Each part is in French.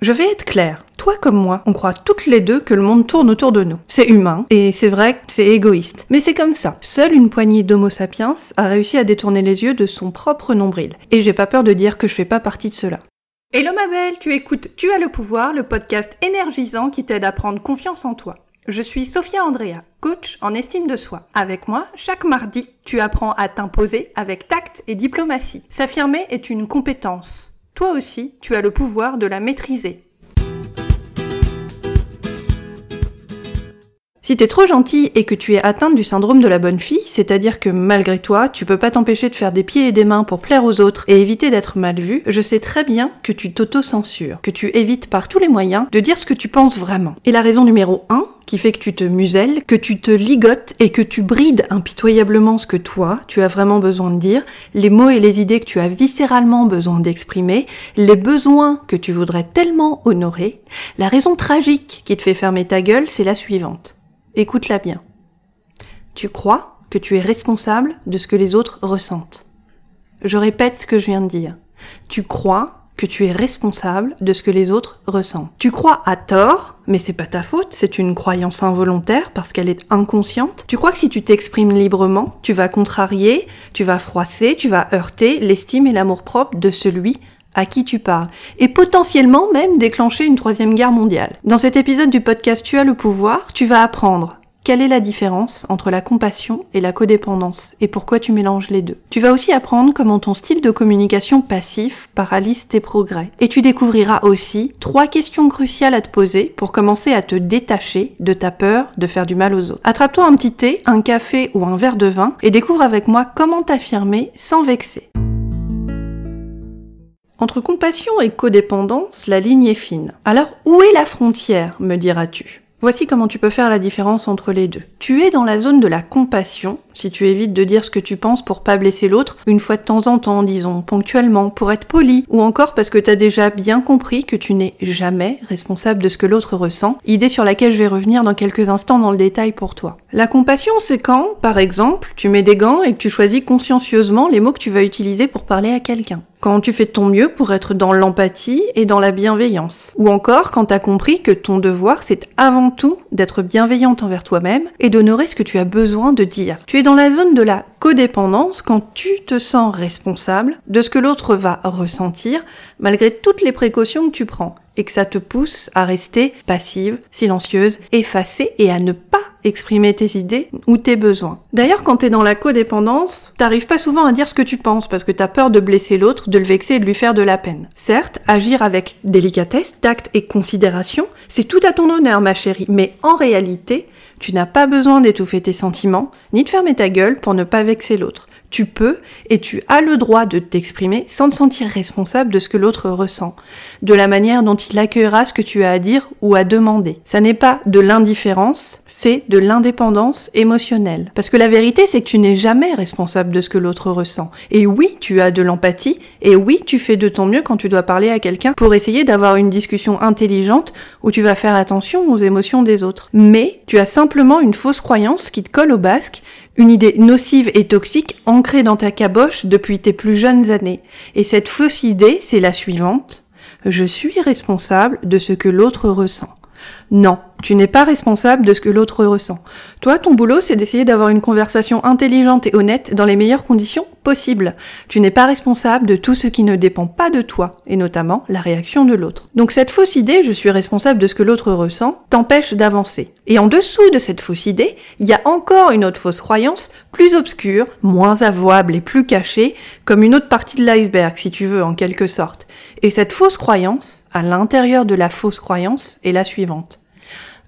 Je vais être claire. Toi comme moi, on croit toutes les deux que le monde tourne autour de nous. C'est humain, et c'est vrai c'est égoïste. Mais c'est comme ça. Seule une poignée d'Homo sapiens a réussi à détourner les yeux de son propre nombril. Et j'ai pas peur de dire que je fais pas partie de cela. Hello ma belle, tu écoutes Tu as le pouvoir, le podcast énergisant qui t'aide à prendre confiance en toi. Je suis Sophia Andrea, coach en estime de soi. Avec moi, chaque mardi, tu apprends à t'imposer avec tact et diplomatie. S'affirmer est une compétence. Toi aussi, tu as le pouvoir de la maîtriser. Si t'es trop gentil et que tu es atteinte du syndrome de la bonne fille, c'est-à-dire que malgré toi, tu peux pas t'empêcher de faire des pieds et des mains pour plaire aux autres et éviter d'être mal vu, je sais très bien que tu t'auto-censures, que tu évites par tous les moyens de dire ce que tu penses vraiment. Et la raison numéro 1, qui fait que tu te muselles, que tu te ligotes et que tu brides impitoyablement ce que toi, tu as vraiment besoin de dire, les mots et les idées que tu as viscéralement besoin d'exprimer, les besoins que tu voudrais tellement honorer, la raison tragique qui te fait fermer ta gueule, c'est la suivante. Écoute-la bien. Tu crois que tu es responsable de ce que les autres ressentent. Je répète ce que je viens de dire. Tu crois que tu es responsable de ce que les autres ressentent. Tu crois à tort, mais c'est pas ta faute, c'est une croyance involontaire parce qu'elle est inconsciente. Tu crois que si tu t'exprimes librement, tu vas contrarier, tu vas froisser, tu vas heurter l'estime et l'amour propre de celui à qui tu parles, et potentiellement même déclencher une troisième guerre mondiale. Dans cet épisode du podcast Tu as le pouvoir, tu vas apprendre quelle est la différence entre la compassion et la codépendance et pourquoi tu mélanges les deux? Tu vas aussi apprendre comment ton style de communication passif paralyse tes progrès. Et tu découvriras aussi trois questions cruciales à te poser pour commencer à te détacher de ta peur de faire du mal aux autres. Attrape-toi un petit thé, un café ou un verre de vin et découvre avec moi comment t'affirmer sans vexer. Entre compassion et codépendance, la ligne est fine. Alors où est la frontière, me diras-tu Voici comment tu peux faire la différence entre les deux. Tu es dans la zone de la compassion, si tu évites de dire ce que tu penses pour pas blesser l'autre, une fois de temps en temps, disons, ponctuellement, pour être poli, ou encore parce que tu as déjà bien compris que tu n'es jamais responsable de ce que l'autre ressent, idée sur laquelle je vais revenir dans quelques instants dans le détail pour toi. La compassion, c'est quand, par exemple, tu mets des gants et que tu choisis consciencieusement les mots que tu vas utiliser pour parler à quelqu'un quand tu fais ton mieux pour être dans l'empathie et dans la bienveillance. Ou encore quand tu as compris que ton devoir, c'est avant tout d'être bienveillante envers toi-même et d'honorer ce que tu as besoin de dire. Tu es dans la zone de la codépendance quand tu te sens responsable de ce que l'autre va ressentir malgré toutes les précautions que tu prends et que ça te pousse à rester passive, silencieuse, effacée et à ne pas exprimer tes idées ou tes besoins. D'ailleurs, quand t'es dans la codépendance, t'arrives pas souvent à dire ce que tu penses parce que t'as peur de blesser l'autre, de le vexer et de lui faire de la peine. Certes, agir avec délicatesse, tact et considération, c'est tout à ton honneur, ma chérie, mais en réalité, tu n'as pas besoin d'étouffer tes sentiments, ni de fermer ta gueule pour ne pas vexer l'autre tu peux et tu as le droit de t'exprimer sans te sentir responsable de ce que l'autre ressent, de la manière dont il accueillera ce que tu as à dire ou à demander. Ça n'est pas de l'indifférence, c'est de l'indépendance émotionnelle. Parce que la vérité, c'est que tu n'es jamais responsable de ce que l'autre ressent. Et oui, tu as de l'empathie, et oui, tu fais de ton mieux quand tu dois parler à quelqu'un pour essayer d'avoir une discussion intelligente où tu vas faire attention aux émotions des autres. Mais tu as simplement une fausse croyance qui te colle au basque, une idée nocive et toxique ancrée dans ta caboche depuis tes plus jeunes années. Et cette fausse idée, c'est la suivante. Je suis responsable de ce que l'autre ressent. Non, tu n'es pas responsable de ce que l'autre ressent. Toi, ton boulot, c'est d'essayer d'avoir une conversation intelligente et honnête dans les meilleures conditions possibles. Tu n'es pas responsable de tout ce qui ne dépend pas de toi, et notamment la réaction de l'autre. Donc cette fausse idée, je suis responsable de ce que l'autre ressent, t'empêche d'avancer. Et en dessous de cette fausse idée, il y a encore une autre fausse croyance, plus obscure, moins avouable et plus cachée, comme une autre partie de l'iceberg, si tu veux, en quelque sorte. Et cette fausse croyance, à l'intérieur de la fausse croyance, est la suivante.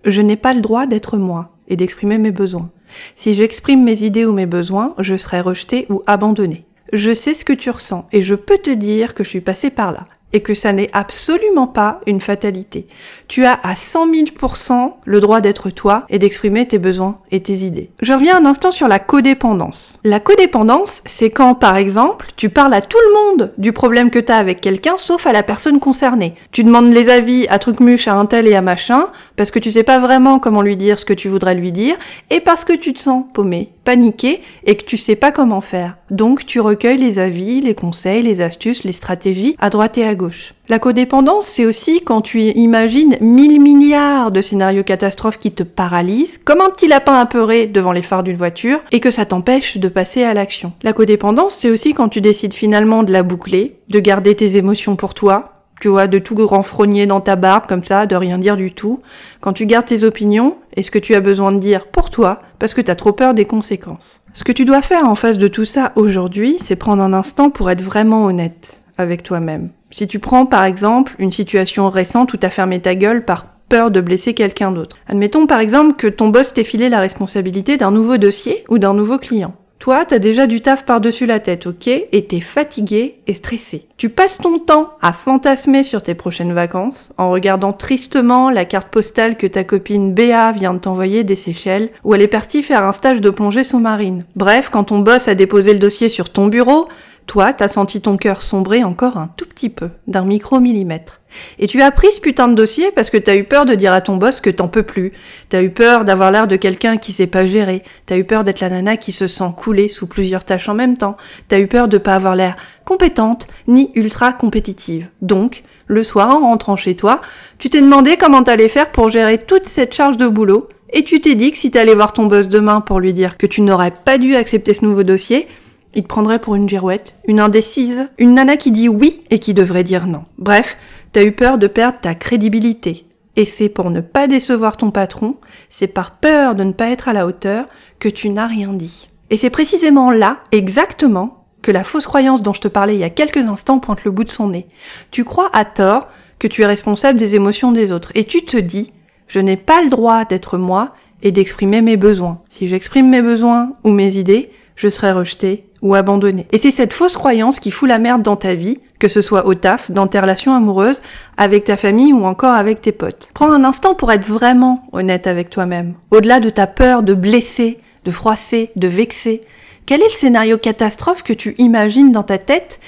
Je n'ai pas le droit d'être moi et d'exprimer mes besoins. Si j'exprime mes idées ou mes besoins, je serai rejeté ou abandonné. Je sais ce que tu ressens et je peux te dire que je suis passé par là et que ça n'est absolument pas une fatalité. Tu as à 100 000% le droit d'être toi et d'exprimer tes besoins et tes idées. Je reviens un instant sur la codépendance. La codépendance, c'est quand, par exemple, tu parles à tout le monde du problème que tu as avec quelqu'un, sauf à la personne concernée. Tu demandes les avis à Trucmuche, à un tel et à machin, parce que tu sais pas vraiment comment lui dire ce que tu voudrais lui dire, et parce que tu te sens paumé, paniqué, et que tu sais pas comment faire. Donc tu recueilles les avis, les conseils, les astuces, les stratégies à droite et à gauche La codépendance, c'est aussi quand tu imagines mille milliards de scénarios catastrophes qui te paralysent, comme un petit lapin apeuré devant les phares d'une voiture, et que ça t'empêche de passer à l'action. La codépendance, c'est aussi quand tu décides finalement de la boucler, de garder tes émotions pour toi, tu vois, de tout renfrogner dans ta barbe comme ça, de rien dire du tout, quand tu gardes tes opinions et ce que tu as besoin de dire pour toi, parce que tu as trop peur des conséquences. Ce que tu dois faire en face de tout ça aujourd'hui, c'est prendre un instant pour être vraiment honnête avec toi-même. Si tu prends par exemple une situation récente où tu as fermé ta gueule par peur de blesser quelqu'un d'autre. Admettons par exemple que ton boss t'ait filé la responsabilité d'un nouveau dossier ou d'un nouveau client. Toi, t'as déjà du taf par-dessus la tête, ok? Et t'es fatigué et stressé. Tu passes ton temps à fantasmer sur tes prochaines vacances, en regardant tristement la carte postale que ta copine Béa vient de t'envoyer des Seychelles, où elle est partie faire un stage de plongée sous-marine. Bref, quand ton boss a déposé le dossier sur ton bureau, toi, t'as senti ton cœur sombrer encore un tout petit peu, d'un micromillimètre. Et tu as pris ce putain de dossier parce que t'as eu peur de dire à ton boss que t'en peux plus. T'as eu peur d'avoir l'air de quelqu'un qui sait pas gérer. T'as eu peur d'être la nana qui se sent couler sous plusieurs tâches en même temps. T'as eu peur de pas avoir l'air compétente ni ultra compétitive. Donc, le soir en rentrant chez toi, tu t'es demandé comment t'allais faire pour gérer toute cette charge de boulot et tu t'es dit que si t'allais voir ton boss demain pour lui dire que tu n'aurais pas dû accepter ce nouveau dossier, il te prendrait pour une girouette, une indécise, une nana qui dit oui et qui devrait dire non. Bref, t'as eu peur de perdre ta crédibilité. Et c'est pour ne pas décevoir ton patron, c'est par peur de ne pas être à la hauteur que tu n'as rien dit. Et c'est précisément là, exactement, que la fausse croyance dont je te parlais il y a quelques instants pointe le bout de son nez. Tu crois à tort que tu es responsable des émotions des autres. Et tu te dis, je n'ai pas le droit d'être moi et d'exprimer mes besoins. Si j'exprime mes besoins ou mes idées, je serai rejeté ou abandonné. Et c'est cette fausse croyance qui fout la merde dans ta vie, que ce soit au taf, dans tes relations amoureuses, avec ta famille ou encore avec tes potes. Prends un instant pour être vraiment honnête avec toi-même. Au-delà de ta peur de blesser, de froisser, de vexer, quel est le scénario catastrophe que tu imagines dans ta tête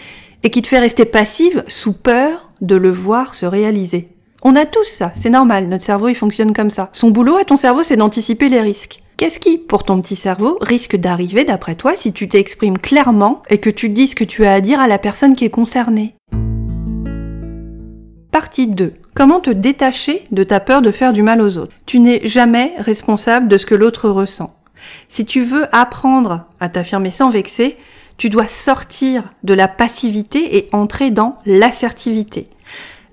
et qui te fait rester passive sous peur de le voir se réaliser? On a tous ça, c'est normal, notre cerveau il fonctionne comme ça. Son boulot à ton cerveau c'est d'anticiper les risques. Qu'est-ce qui, pour ton petit cerveau, risque d'arriver d'après toi si tu t'exprimes clairement et que tu dis ce que tu as à dire à la personne qui est concernée? Partie 2. Comment te détacher de ta peur de faire du mal aux autres? Tu n'es jamais responsable de ce que l'autre ressent. Si tu veux apprendre à t'affirmer sans vexer, tu dois sortir de la passivité et entrer dans l'assertivité.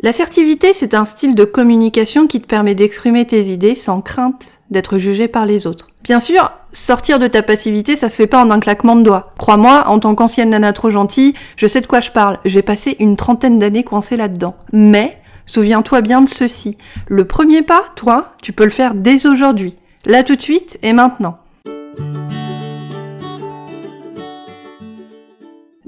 L'assertivité, c'est un style de communication qui te permet d'exprimer tes idées sans crainte d'être jugé par les autres. Bien sûr, sortir de ta passivité, ça se fait pas en un claquement de doigts. Crois-moi, en tant qu'ancienne nana trop gentille, je sais de quoi je parle. J'ai passé une trentaine d'années coincée là-dedans. Mais, souviens-toi bien de ceci. Le premier pas, toi, tu peux le faire dès aujourd'hui. Là tout de suite et maintenant.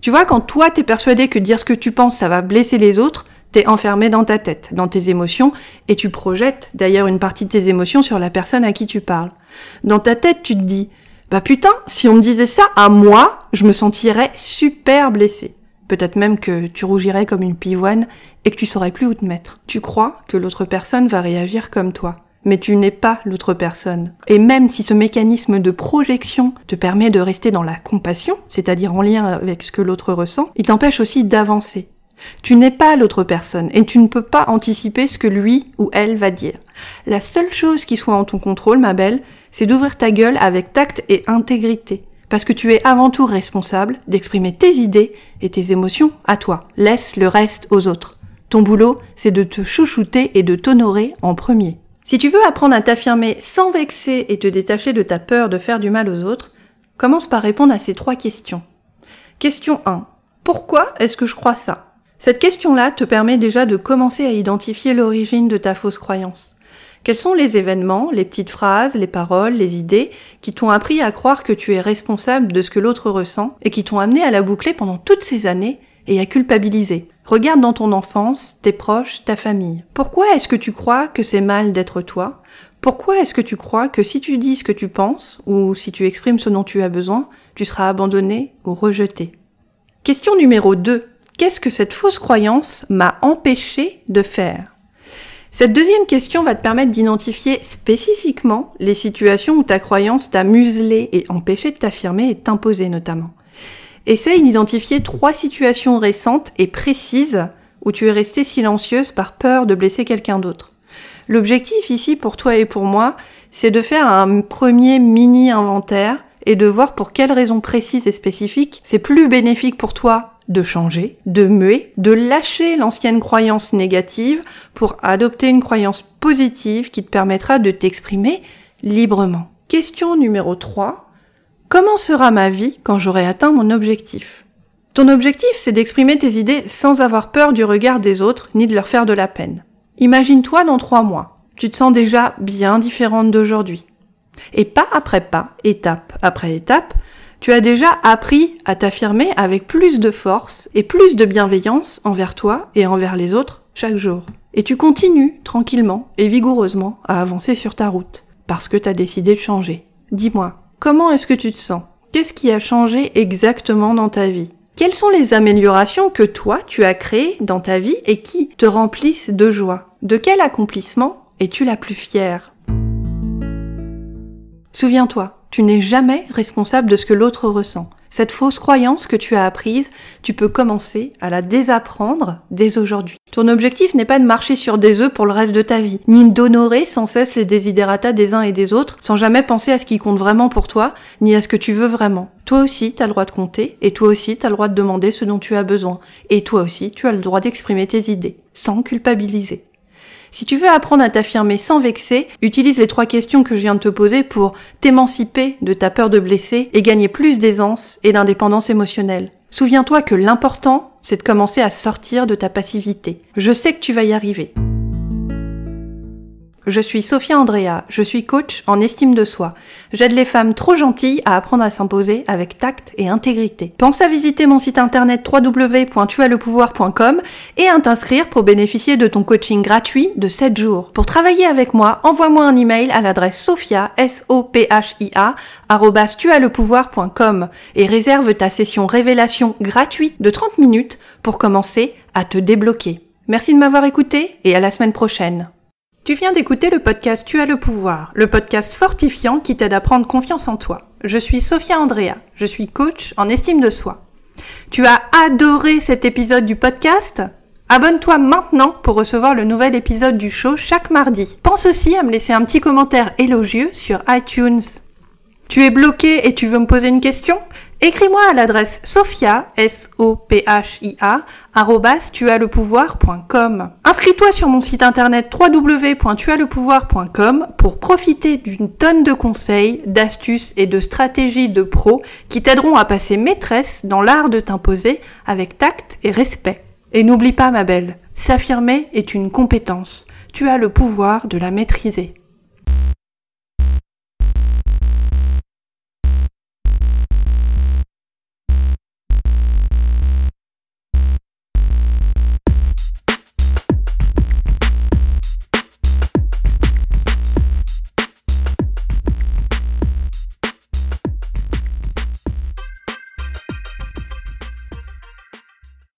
Tu vois, quand toi t'es persuadé que dire ce que tu penses ça va blesser les autres, t'es enfermé dans ta tête, dans tes émotions, et tu projettes d'ailleurs une partie de tes émotions sur la personne à qui tu parles. Dans ta tête, tu te dis, bah putain, si on me disait ça à moi, je me sentirais super blessé. Peut-être même que tu rougirais comme une pivoine et que tu saurais plus où te mettre. Tu crois que l'autre personne va réagir comme toi mais tu n'es pas l'autre personne. Et même si ce mécanisme de projection te permet de rester dans la compassion, c'est-à-dire en lien avec ce que l'autre ressent, il t'empêche aussi d'avancer. Tu n'es pas l'autre personne et tu ne peux pas anticiper ce que lui ou elle va dire. La seule chose qui soit en ton contrôle, ma belle, c'est d'ouvrir ta gueule avec tact et intégrité. Parce que tu es avant tout responsable d'exprimer tes idées et tes émotions à toi. Laisse le reste aux autres. Ton boulot, c'est de te chouchouter et de t'honorer en premier. Si tu veux apprendre à t'affirmer sans vexer et te détacher de ta peur de faire du mal aux autres, commence par répondre à ces trois questions. Question 1. Pourquoi est-ce que je crois ça? Cette question-là te permet déjà de commencer à identifier l'origine de ta fausse croyance. Quels sont les événements, les petites phrases, les paroles, les idées qui t'ont appris à croire que tu es responsable de ce que l'autre ressent et qui t'ont amené à la boucler pendant toutes ces années et à culpabiliser? Regarde dans ton enfance, tes proches, ta famille. Pourquoi est-ce que tu crois que c'est mal d'être toi? Pourquoi est-ce que tu crois que si tu dis ce que tu penses, ou si tu exprimes ce dont tu as besoin, tu seras abandonné ou rejeté? Question numéro 2. Qu'est-ce que cette fausse croyance m'a empêché de faire? Cette deuxième question va te permettre d'identifier spécifiquement les situations où ta croyance t'a muselé et empêché de t'affirmer et t'imposer notamment. Essaye d'identifier trois situations récentes et précises où tu es resté silencieuse par peur de blesser quelqu'un d'autre. L'objectif ici pour toi et pour moi, c'est de faire un premier mini inventaire et de voir pour quelles raisons précises et spécifiques c'est plus bénéfique pour toi de changer, de muer, de lâcher l'ancienne croyance négative pour adopter une croyance positive qui te permettra de t'exprimer librement. Question numéro 3. Comment sera ma vie quand j'aurai atteint mon objectif? Ton objectif, c'est d'exprimer tes idées sans avoir peur du regard des autres ni de leur faire de la peine. Imagine-toi dans trois mois. Tu te sens déjà bien différente d'aujourd'hui. Et pas après pas, étape après étape, tu as déjà appris à t'affirmer avec plus de force et plus de bienveillance envers toi et envers les autres chaque jour. Et tu continues tranquillement et vigoureusement à avancer sur ta route parce que tu as décidé de changer. Dis-moi, Comment est-ce que tu te sens? Qu'est-ce qui a changé exactement dans ta vie? Quelles sont les améliorations que toi tu as créées dans ta vie et qui te remplissent de joie? De quel accomplissement es-tu la plus fière? Souviens-toi, tu n'es jamais responsable de ce que l'autre ressent. Cette fausse croyance que tu as apprise, tu peux commencer à la désapprendre dès aujourd'hui. Ton objectif n'est pas de marcher sur des œufs pour le reste de ta vie, ni d'honorer sans cesse les désidératas des uns et des autres, sans jamais penser à ce qui compte vraiment pour toi, ni à ce que tu veux vraiment. Toi aussi, tu as le droit de compter, et toi aussi, tu as le droit de demander ce dont tu as besoin, et toi aussi, tu as le droit d'exprimer tes idées, sans culpabiliser. Si tu veux apprendre à t'affirmer sans vexer, utilise les trois questions que je viens de te poser pour t'émanciper de ta peur de blesser et gagner plus d'aisance et d'indépendance émotionnelle. Souviens-toi que l'important, c'est de commencer à sortir de ta passivité. Je sais que tu vas y arriver. Je suis Sophia Andrea, je suis coach en estime de soi. J'aide les femmes trop gentilles à apprendre à s'imposer avec tact et intégrité. Pense à visiter mon site internet www.tuaslepouvoir.com et à t'inscrire pour bénéficier de ton coaching gratuit de 7 jours. Pour travailler avec moi, envoie-moi un email à l'adresse sophia, s o p h i a et réserve ta session révélation gratuite de 30 minutes pour commencer à te débloquer. Merci de m'avoir écouté et à la semaine prochaine. Tu viens d'écouter le podcast Tu as le pouvoir, le podcast fortifiant qui t'aide à prendre confiance en toi. Je suis Sophia Andrea, je suis coach en estime de soi. Tu as adoré cet épisode du podcast? Abonne-toi maintenant pour recevoir le nouvel épisode du show chaque mardi. Pense aussi à me laisser un petit commentaire élogieux sur iTunes. Tu es bloqué et tu veux me poser une question? Écris-moi à l'adresse sophia, s o p h i a Inscris-toi sur mon site internet www.tuaslepouvoir.com pour profiter d'une tonne de conseils, d'astuces et de stratégies de pros qui t'aideront à passer maîtresse dans l'art de t'imposer avec tact et respect. Et n'oublie pas ma belle, s'affirmer est une compétence. Tu as le pouvoir de la maîtriser.